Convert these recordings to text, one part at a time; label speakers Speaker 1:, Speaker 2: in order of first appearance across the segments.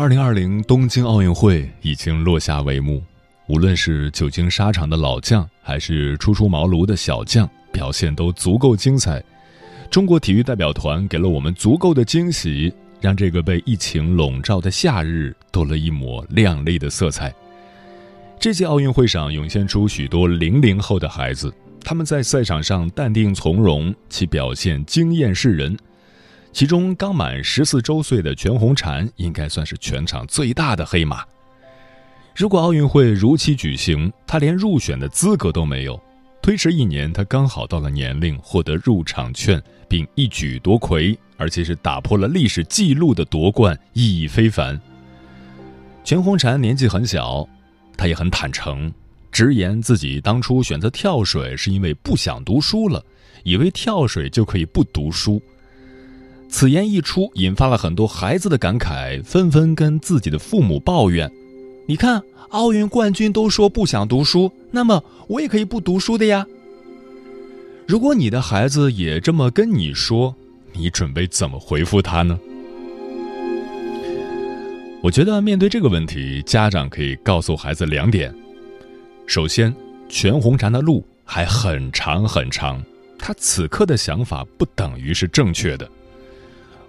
Speaker 1: 二零二零东京奥运会已经落下帷幕，无论是久经沙场的老将，还是初出茅庐的小将，表现都足够精彩。中国体育代表团给了我们足够的惊喜，让这个被疫情笼罩的夏日多了一抹亮丽的色彩。这届奥运会上涌现出许多零零后的孩子，他们在赛场上淡定从容，其表现惊艳世人。其中刚满十四周岁的全红婵应该算是全场最大的黑马。如果奥运会如期举行，她连入选的资格都没有。推迟一年，她刚好到了年龄获得入场券，并一举夺魁，而且是打破了历史纪录的夺冠，意义非凡。全红婵年纪很小，她也很坦诚，直言自己当初选择跳水是因为不想读书了，以为跳水就可以不读书。此言一出，引发了很多孩子的感慨，纷纷跟自己的父母抱怨：“你看，奥运冠军都说不想读书，那么我也可以不读书的呀。”如果你的孩子也这么跟你说，你准备怎么回复他呢？我觉得面对这个问题，家长可以告诉孩子两点：首先，全红婵的路还很长很长，他此刻的想法不等于是正确的。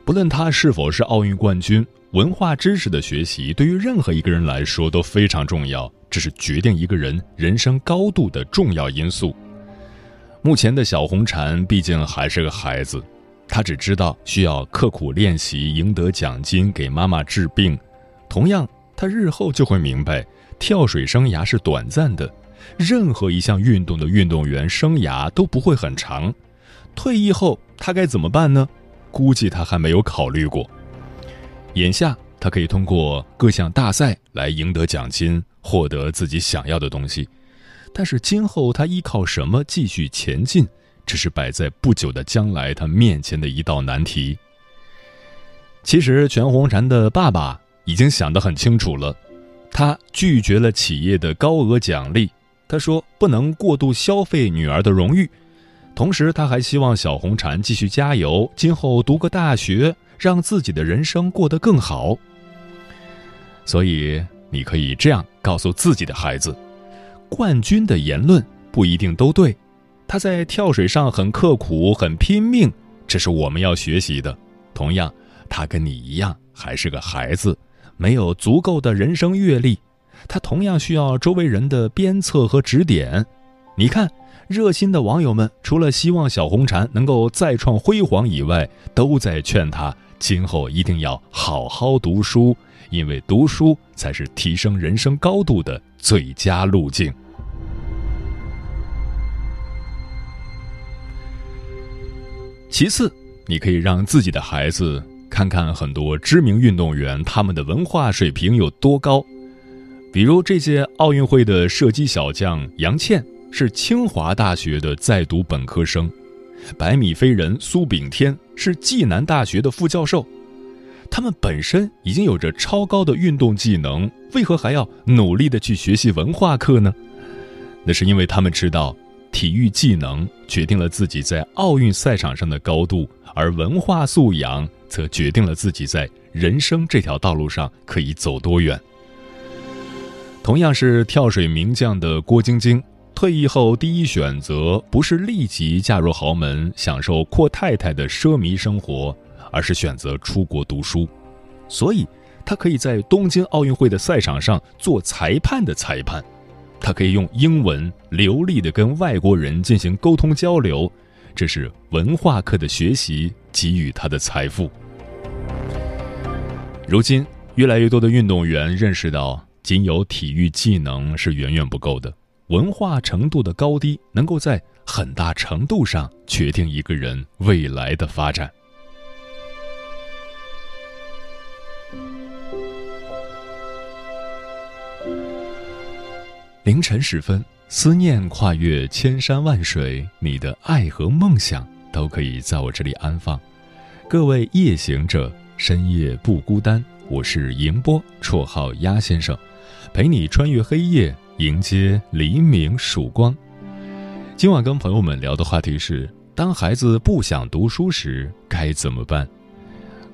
Speaker 1: 不论他是否是奥运冠军，文化知识的学习对于任何一个人来说都非常重要，这是决定一个人人生高度的重要因素。目前的小红婵毕竟还是个孩子，她只知道需要刻苦练习，赢得奖金，给妈妈治病。同样，她日后就会明白，跳水生涯是短暂的，任何一项运动的运动员生涯都不会很长。退役后，他该怎么办呢？估计他还没有考虑过。眼下，他可以通过各项大赛来赢得奖金，获得自己想要的东西。但是，今后他依靠什么继续前进，这是摆在不久的将来他面前的一道难题。其实，全红婵的爸爸已经想得很清楚了，他拒绝了企业的高额奖励。他说：“不能过度消费女儿的荣誉。”同时，他还希望小红婵继续加油，今后读个大学，让自己的人生过得更好。所以，你可以这样告诉自己的孩子：冠军的言论不一定都对，他在跳水上很刻苦、很拼命，这是我们要学习的。同样，他跟你一样还是个孩子，没有足够的人生阅历，他同样需要周围人的鞭策和指点。你看。热心的网友们除了希望小红婵能够再创辉煌以外，都在劝她今后一定要好好读书，因为读书才是提升人生高度的最佳路径。其次，你可以让自己的孩子看看很多知名运动员他们的文化水平有多高，比如这届奥运会的射击小将杨倩。是清华大学的在读本科生，百米飞人苏炳添是暨南大学的副教授，他们本身已经有着超高的运动技能，为何还要努力的去学习文化课呢？那是因为他们知道，体育技能决定了自己在奥运赛场上的高度，而文化素养则决定了自己在人生这条道路上可以走多远。同样是跳水名将的郭晶晶。退役后第一选择不是立即嫁入豪门，享受阔太太的奢靡生活，而是选择出国读书。所以，他可以在东京奥运会的赛场上做裁判的裁判，他可以用英文流利的跟外国人进行沟通交流，这是文化课的学习给予他的财富。如今，越来越多的运动员认识到，仅有体育技能是远远不够的。文化程度的高低，能够在很大程度上决定一个人未来的发展。凌晨时分，思念跨越千山万水，你的爱和梦想都可以在我这里安放。各位夜行者，深夜不孤单。我是迎波，绰号鸭先生，陪你穿越黑夜。迎接黎明曙光。今晚跟朋友们聊的话题是：当孩子不想读书时该怎么办？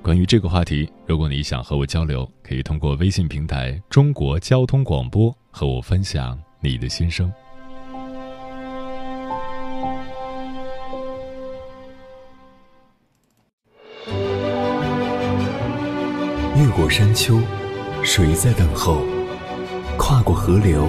Speaker 1: 关于这个话题，如果你想和我交流，可以通过微信平台“中国交通广播”和我分享你的心声。
Speaker 2: 越过山丘，谁在等候？跨过河流。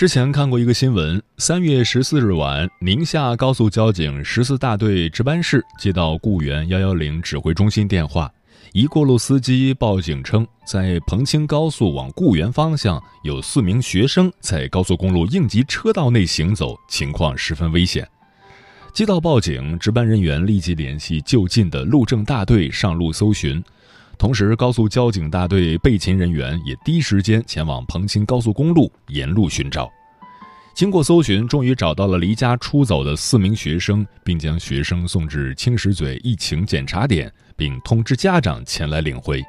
Speaker 1: 之前看过一个新闻，三月十四日晚，宁夏高速交警十四大队值班室接到雇员幺幺零指挥中心电话，一过路司机报警称，在彭清高速往固原方向有四名学生在高速公路应急车道内行走，情况十分危险。接到报警，值班人员立即联系就近的路政大队上路搜寻。同时，高速交警大队备勤人员也第一时间前往彭清高速公路沿路寻找。经过搜寻，终于找到了离家出走的四名学生，并将学生送至青石嘴疫情检查点，并通知家长前来领回。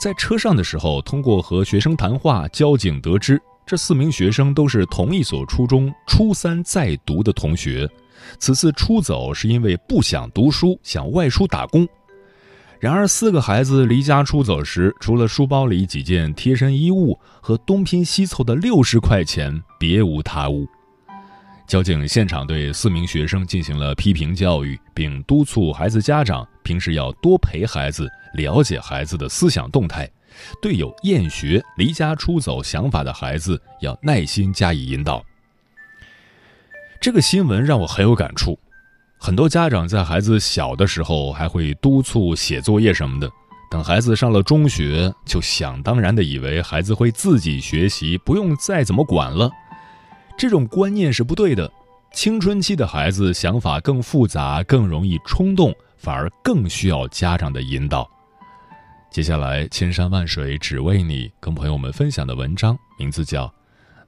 Speaker 1: 在车上的时候，通过和学生谈话，交警得知这四名学生都是同一所初中初三在读的同学，此次出走是因为不想读书，想外出打工。然而，四个孩子离家出走时，除了书包里几件贴身衣物和东拼西凑的六十块钱，别无他物。交警现场对四名学生进行了批评教育，并督促孩子家长平时要多陪孩子，了解孩子的思想动态，对有厌学、离家出走想法的孩子要耐心加以引导。这个新闻让我很有感触。很多家长在孩子小的时候还会督促写作业什么的，等孩子上了中学，就想当然的以为孩子会自己学习，不用再怎么管了。这种观念是不对的。青春期的孩子想法更复杂，更容易冲动，反而更需要家长的引导。接下来，千山万水只为你，跟朋友们分享的文章名字叫《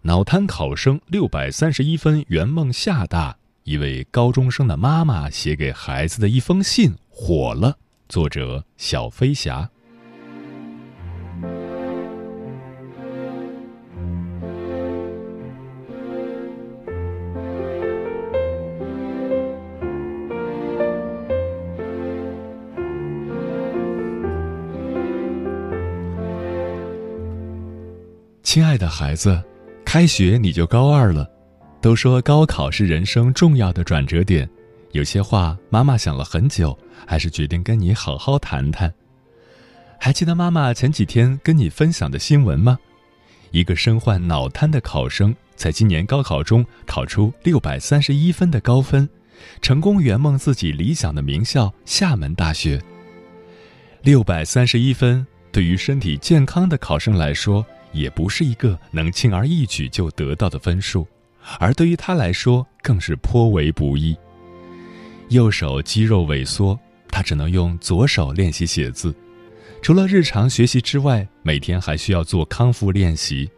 Speaker 1: 脑瘫考生六百三十一分圆梦厦大》。一位高中生的妈妈写给孩子的一封信火了。作者：小飞侠。亲爱的孩子，开学你就高二了。都说高考是人生重要的转折点，有些话妈妈想了很久，还是决定跟你好好谈谈。还记得妈妈前几天跟你分享的新闻吗？一个身患脑瘫的考生，在今年高考中考出六百三十一分的高分，成功圆梦自己理想的名校厦门大学。六百三十一分对于身体健康的考生来说，也不是一个能轻而易举就得到的分数。而对于他来说，更是颇为不易。右手肌肉萎缩，他只能用左手练习写字。除了日常学习之外，每天还需要做康复练习。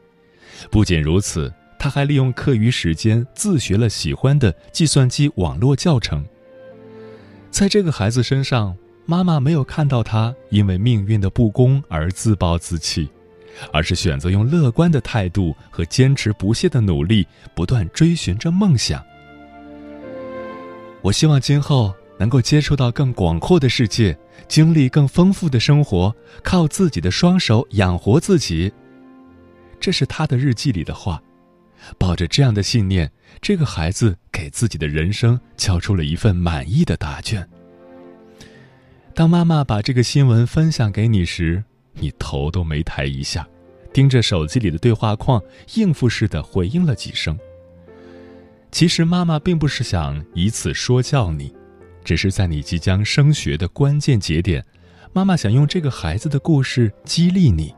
Speaker 1: 不仅如此，他还利用课余时间自学了喜欢的计算机网络教程。在这个孩子身上，妈妈没有看到他因为命运的不公而自暴自弃，而是选择用乐观的态度和坚持不懈的努力，不断追寻着梦想。我希望今后能够接触到更广阔的世界，经历更丰富的生活，靠自己的双手养活自己。这是他的日记里的话。抱着这样的信念，这个孩子给自己的人生交出了一份满意的答卷。当妈妈把这个新闻分享给你时，你头都没抬一下，盯着手机里的对话框，应付似的回应了几声。其实妈妈并不是想以此说教你，只是在你即将升学的关键节点，妈妈想用这个孩子的故事激励你。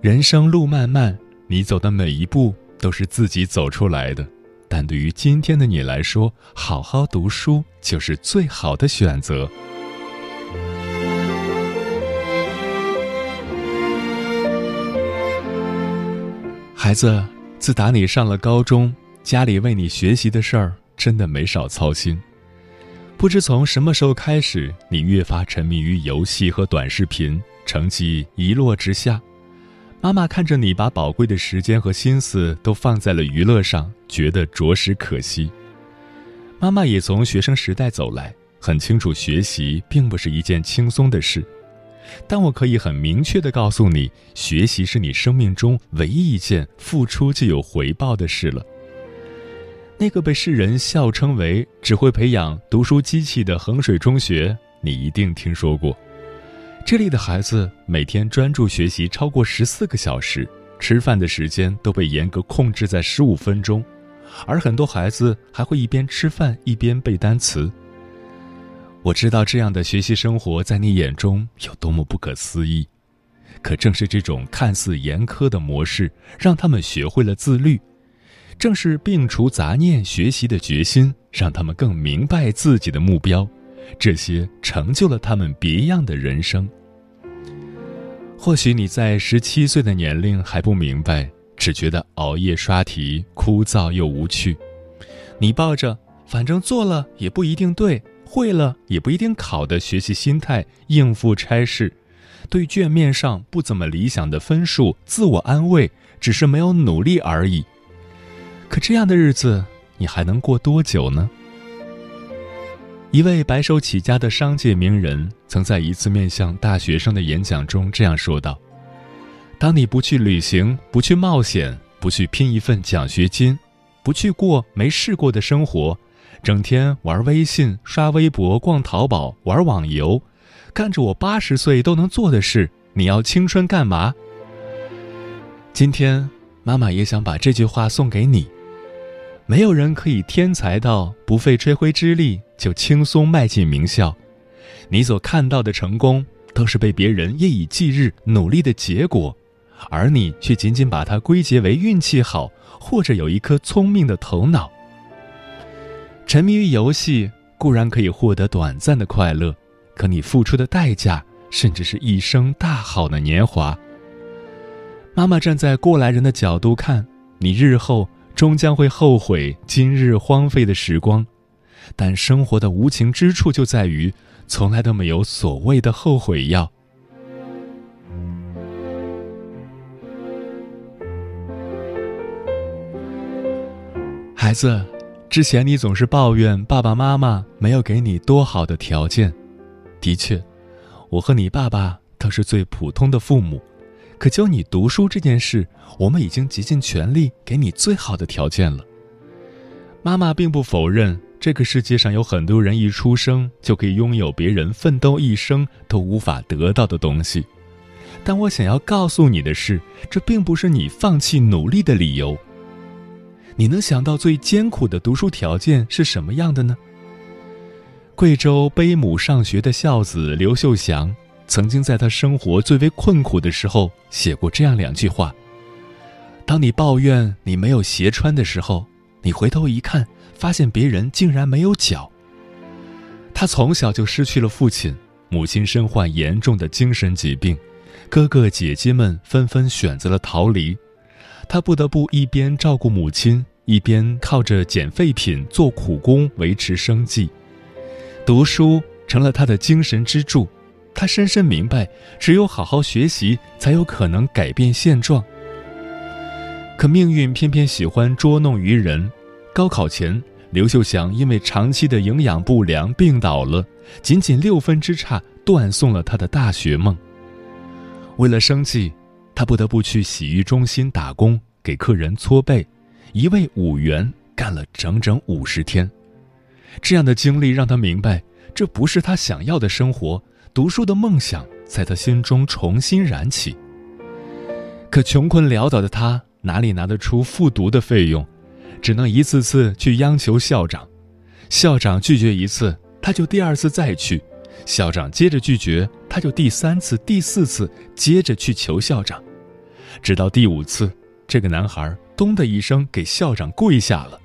Speaker 1: 人生路漫漫，你走的每一步都是自己走出来的，但对于今天的你来说，好好读书就是最好的选择。孩子，自打你上了高中。家里为你学习的事儿真的没少操心，不知从什么时候开始，你越发沉迷于游戏和短视频，成绩一落之下。妈妈看着你把宝贵的时间和心思都放在了娱乐上，觉得着实可惜。妈妈也从学生时代走来，很清楚学习并不是一件轻松的事，但我可以很明确的告诉你，学习是你生命中唯一一件付出就有回报的事了。那个被世人笑称为只会培养读书机器的衡水中学，你一定听说过。这里的孩子每天专注学习超过十四个小时，吃饭的时间都被严格控制在十五分钟，而很多孩子还会一边吃饭一边背单词。我知道这样的学习生活在你眼中有多么不可思议，可正是这种看似严苛的模式，让他们学会了自律。正是摒除杂念、学习的决心，让他们更明白自己的目标，这些成就了他们别样的人生。或许你在十七岁的年龄还不明白，只觉得熬夜刷题枯燥又无趣。你抱着“反正做了也不一定对，会了也不一定考”的学习心态应付差事，对卷面上不怎么理想的分数自我安慰，只是没有努力而已。可这样的日子，你还能过多久呢？一位白手起家的商界名人曾在一次面向大学生的演讲中这样说道：“当你不去旅行，不去冒险，不去拼一份奖学金，不去过没试过的生活，整天玩微信、刷微博、逛淘宝、玩网游，干着我八十岁都能做的事，你要青春干嘛？”今天，妈妈也想把这句话送给你。没有人可以天才到不费吹灰之力就轻松迈进名校，你所看到的成功都是被别人夜以继日努力的结果，而你却仅仅把它归结为运气好或者有一颗聪明的头脑。沉迷于游戏固然可以获得短暂的快乐，可你付出的代价甚至是一生大好的年华。妈妈站在过来人的角度看，你日后。终将会后悔今日荒废的时光，但生活的无情之处就在于，从来都没有所谓的后悔药。孩子，之前你总是抱怨爸爸妈妈没有给你多好的条件，的确，我和你爸爸都是最普通的父母。可教你读书这件事，我们已经竭尽全力给你最好的条件了。妈妈并不否认这个世界上有很多人一出生就可以拥有别人奋斗一生都无法得到的东西，但我想要告诉你的是，这并不是你放弃努力的理由。你能想到最艰苦的读书条件是什么样的呢？贵州背母上学的孝子刘秀祥。曾经在他生活最为困苦的时候写过这样两句话：“当你抱怨你没有鞋穿的时候，你回头一看，发现别人竟然没有脚。”他从小就失去了父亲，母亲身患严重的精神疾病，哥哥姐姐们纷纷选择了逃离，他不得不一边照顾母亲，一边靠着捡废品做苦工维持生计。读书成了他的精神支柱，他深深明白，只有好好学习，才有可能改变现状。可命运偏偏喜欢捉弄于人。高考前，刘秀祥因为长期的营养不良病倒了，仅仅六分之差断送了他的大学梦。为了生计，他不得不去洗浴中心打工，给客人搓背，一位五元干了整整五十天。这样的经历让他明白，这不是他想要的生活。读书的梦想在他心中重新燃起。可穷困潦倒的他哪里拿得出复读的费用，只能一次次去央求校长。校长拒绝一次，他就第二次再去；校长接着拒绝，他就第三次、第四次接着去求校长。直到第五次，这个男孩“咚”的一声给校长跪下了。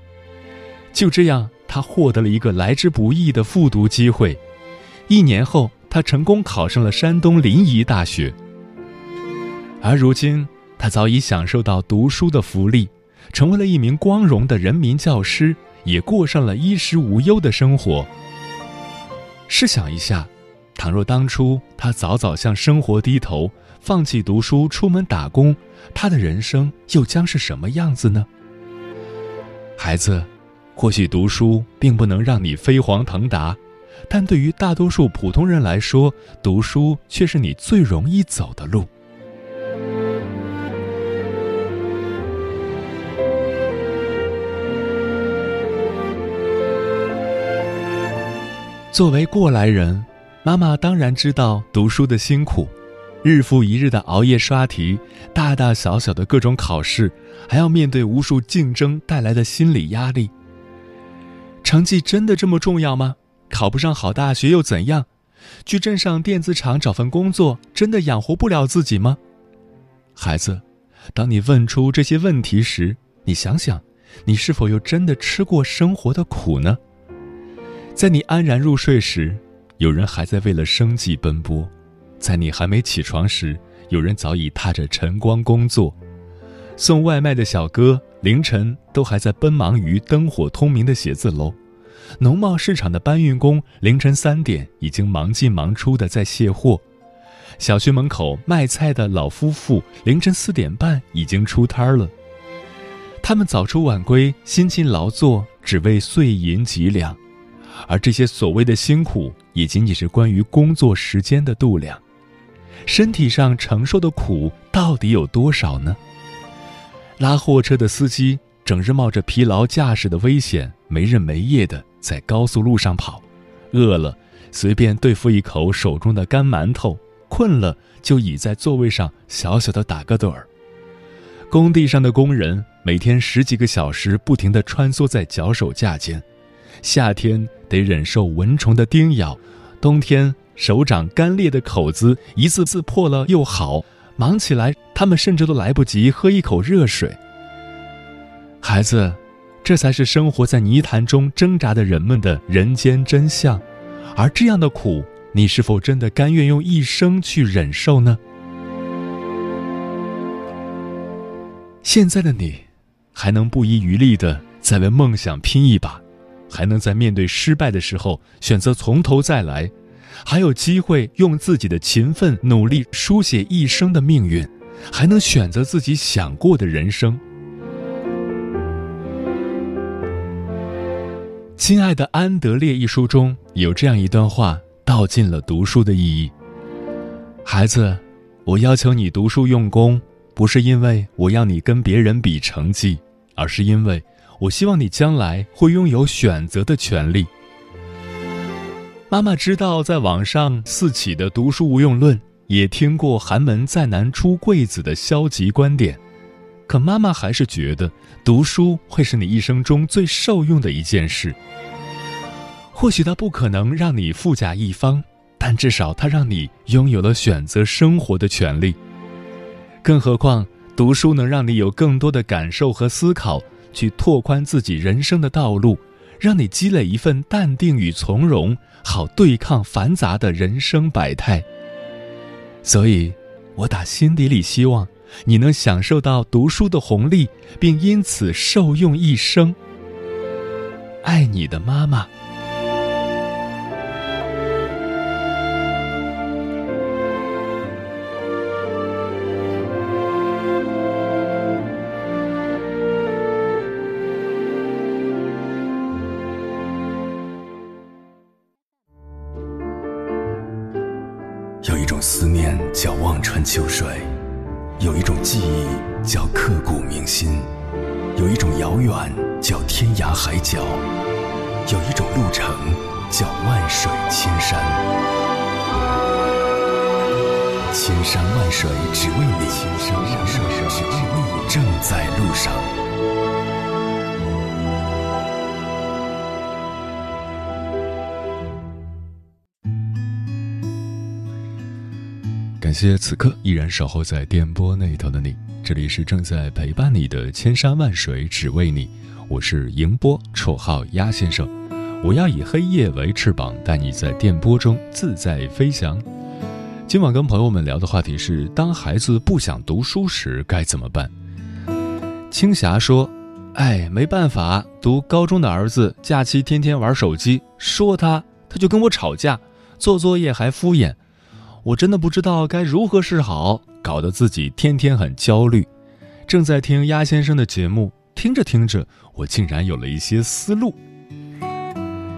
Speaker 1: 就这样。他获得了一个来之不易的复读机会，一年后，他成功考上了山东临沂大学。而如今，他早已享受到读书的福利，成为了一名光荣的人民教师，也过上了衣食无忧的生活。试想一下，倘若当初他早早向生活低头，放弃读书，出门打工，他的人生又将是什么样子呢？孩子。或许读书并不能让你飞黄腾达，但对于大多数普通人来说，读书却是你最容易走的路。作为过来人，妈妈当然知道读书的辛苦，日复一日的熬夜刷题，大大小小的各种考试，还要面对无数竞争带来的心理压力。成绩真的这么重要吗？考不上好大学又怎样？去镇上电子厂找份工作，真的养活不了自己吗？孩子，当你问出这些问题时，你想想，你是否又真的吃过生活的苦呢？在你安然入睡时，有人还在为了生计奔波；在你还没起床时，有人早已踏着晨光工作。送外卖的小哥凌晨都还在奔忙于灯火通明的写字楼，农贸市场的搬运工凌晨三点已经忙进忙出的在卸货，小区门口卖菜的老夫妇凌晨四点半已经出摊了。他们早出晚归，辛勤劳作，只为碎银几两，而这些所谓的辛苦，也仅仅是关于工作时间的度量，身体上承受的苦到底有多少呢？拉货车的司机整日冒着疲劳驾驶的危险，没日没夜的在高速路上跑，饿了随便对付一口手中的干馒头，困了就倚在座位上小小的打个盹儿。工地上的工人每天十几个小时不停地穿梭在脚手架间，夏天得忍受蚊虫的叮咬，冬天手掌干裂的口子一次次破了又好。忙起来，他们甚至都来不及喝一口热水。孩子，这才是生活在泥潭中挣扎的人们的人间真相，而这样的苦，你是否真的甘愿用一生去忍受呢？现在的你，还能不遗余力的再为梦想拼一把，还能在面对失败的时候选择从头再来。还有机会用自己的勤奋努力书写一生的命运，还能选择自己想过的人生。亲爱的安德烈一书中有这样一段话，道尽了读书的意义。孩子，我要求你读书用功，不是因为我要你跟别人比成绩，而是因为我希望你将来会拥有选择的权利。妈妈知道在网上四起的读书无用论，也听过寒门再难出贵子的消极观点，可妈妈还是觉得读书会是你一生中最受用的一件事。或许它不可能让你富甲一方，但至少它让你拥有了选择生活的权利。更何况，读书能让你有更多的感受和思考，去拓宽自己人生的道路。让你积累一份淡定与从容，好对抗繁杂的人生百态。所以，我打心底里希望你能享受到读书的红利，并因此受用一生。爱你的妈妈。感谢此刻依然守候在电波那头的你，这里是正在陪伴你的千山万水只为你，我是迎波，绰号鸭先生，我要以黑夜为翅膀，带你在电波中自在飞翔。今晚跟朋友们聊的话题是：当孩子不想读书时该怎么办？青霞说：“哎，没办法，读高中的儿子假期天天玩手机，说他他就跟我吵架，做作业还敷衍。”我真的不知道该如何是好，搞得自己天天很焦虑。正在听鸭先生的节目，听着听着，我竟然有了一些思路。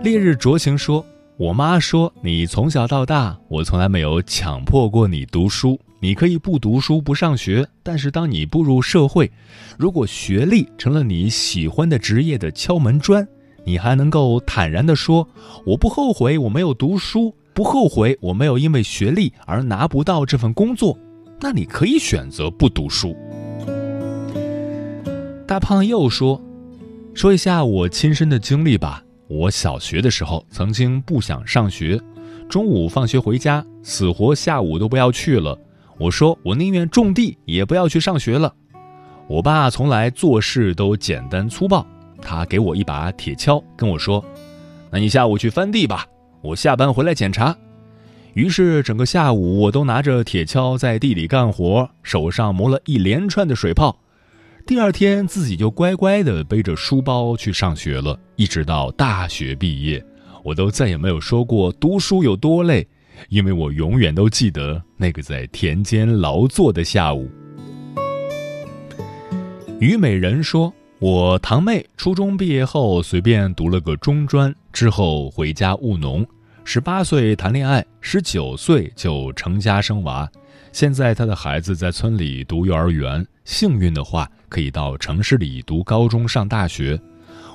Speaker 1: 烈日灼情说：“我妈说你从小到大，我从来没有强迫过你读书。你可以不读书不上学，但是当你步入社会，如果学历成了你喜欢的职业的敲门砖，你还能够坦然地说：我不后悔我没有读书。”不后悔我没有因为学历而拿不到这份工作，那你可以选择不读书。大胖又说：“说一下我亲身的经历吧。我小学的时候曾经不想上学，中午放学回家，死活下午都不要去了。我说我宁愿种地也不要去上学了。我爸从来做事都简单粗暴，他给我一把铁锹，跟我说：‘那你下午去翻地吧。’”我下班回来检查，于是整个下午我都拿着铁锹在地里干活，手上磨了一连串的水泡。第二天自己就乖乖地背着书包去上学了，一直到大学毕业，我都再也没有说过读书有多累，因为我永远都记得那个在田间劳作的下午。虞美人说。我堂妹初中毕业后随便读了个中专，之后回家务农，十八岁谈恋爱，十九岁就成家生娃。现在她的孩子在村里读幼儿园，幸运的话可以到城市里读高中上大学。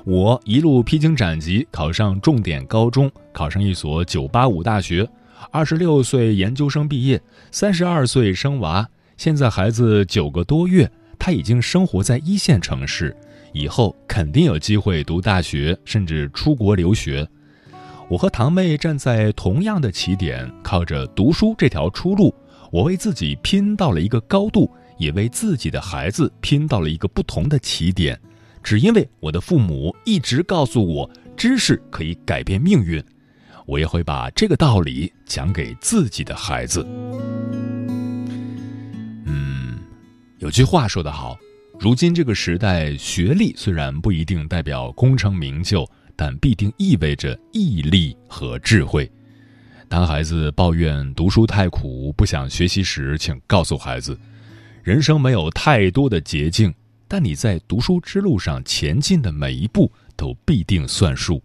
Speaker 1: 我一路披荆斩棘，考上重点高中，考上一所九八五大学。二十六岁研究生毕业，三十二岁生娃，现在孩子九个多月，他已经生活在一线城市。以后肯定有机会读大学，甚至出国留学。我和堂妹站在同样的起点，靠着读书这条出路，我为自己拼到了一个高度，也为自己的孩子拼到了一个不同的起点。只因为我的父母一直告诉我，知识可以改变命运，我也会把这个道理讲给自己的孩子。嗯，有句话说得好。如今这个时代，学历虽然不一定代表功成名就，但必定意味着毅力和智慧。当孩子抱怨读书太苦、不想学习时，请告诉孩子：人生没有太多的捷径，但你在读书之路上前进的每一步都必定算数。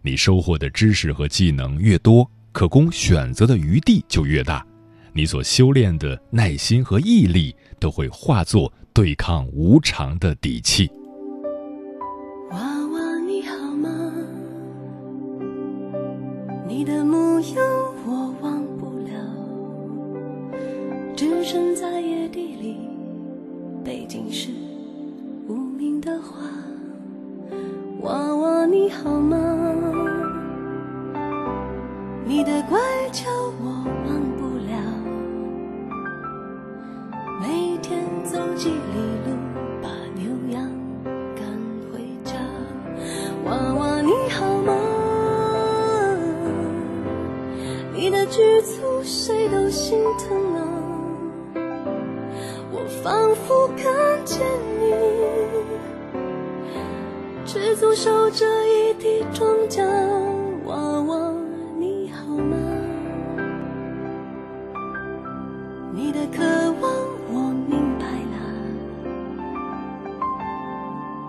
Speaker 1: 你收获的知识和技能越多，可供选择的余地就越大。你所修炼的耐心和毅力都会化作。对抗无常的底气。
Speaker 3: 娃娃你好吗？你的模样我忘不了，置身在野地里，背景是无名的花。娃娃你好吗？诉守着一地庄稼，娃娃你好吗？你的渴望我明白了，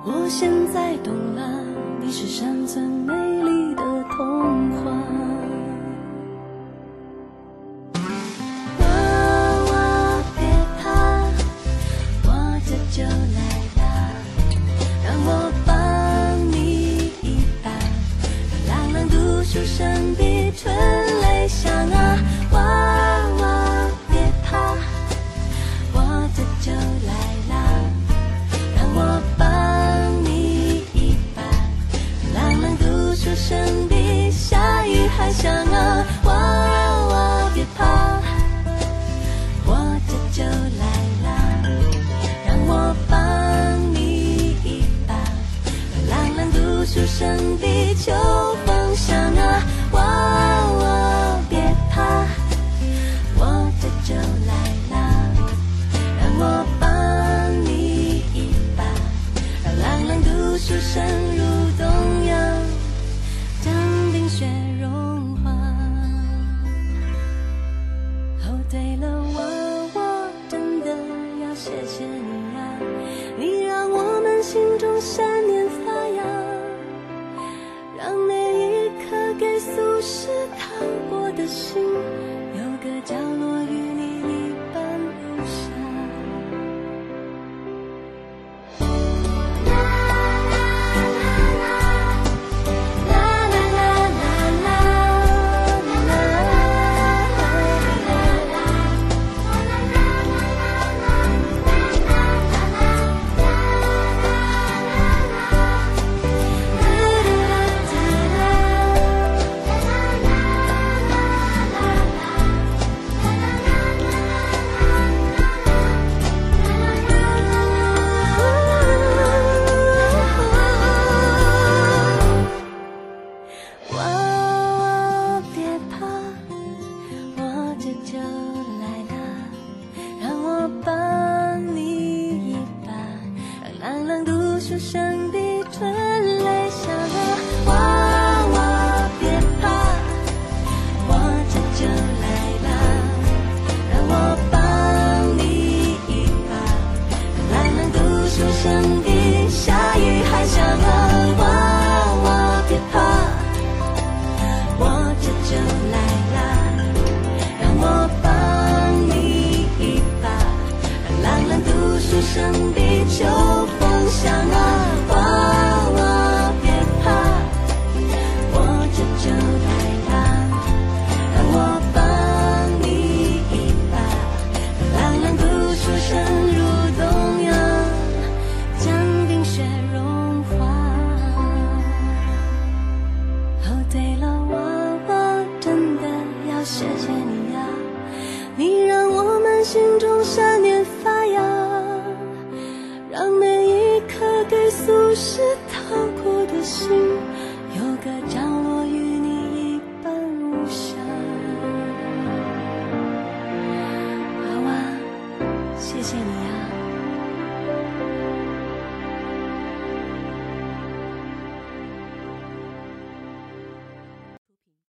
Speaker 3: 我现在懂了，你是山村美丽的童话。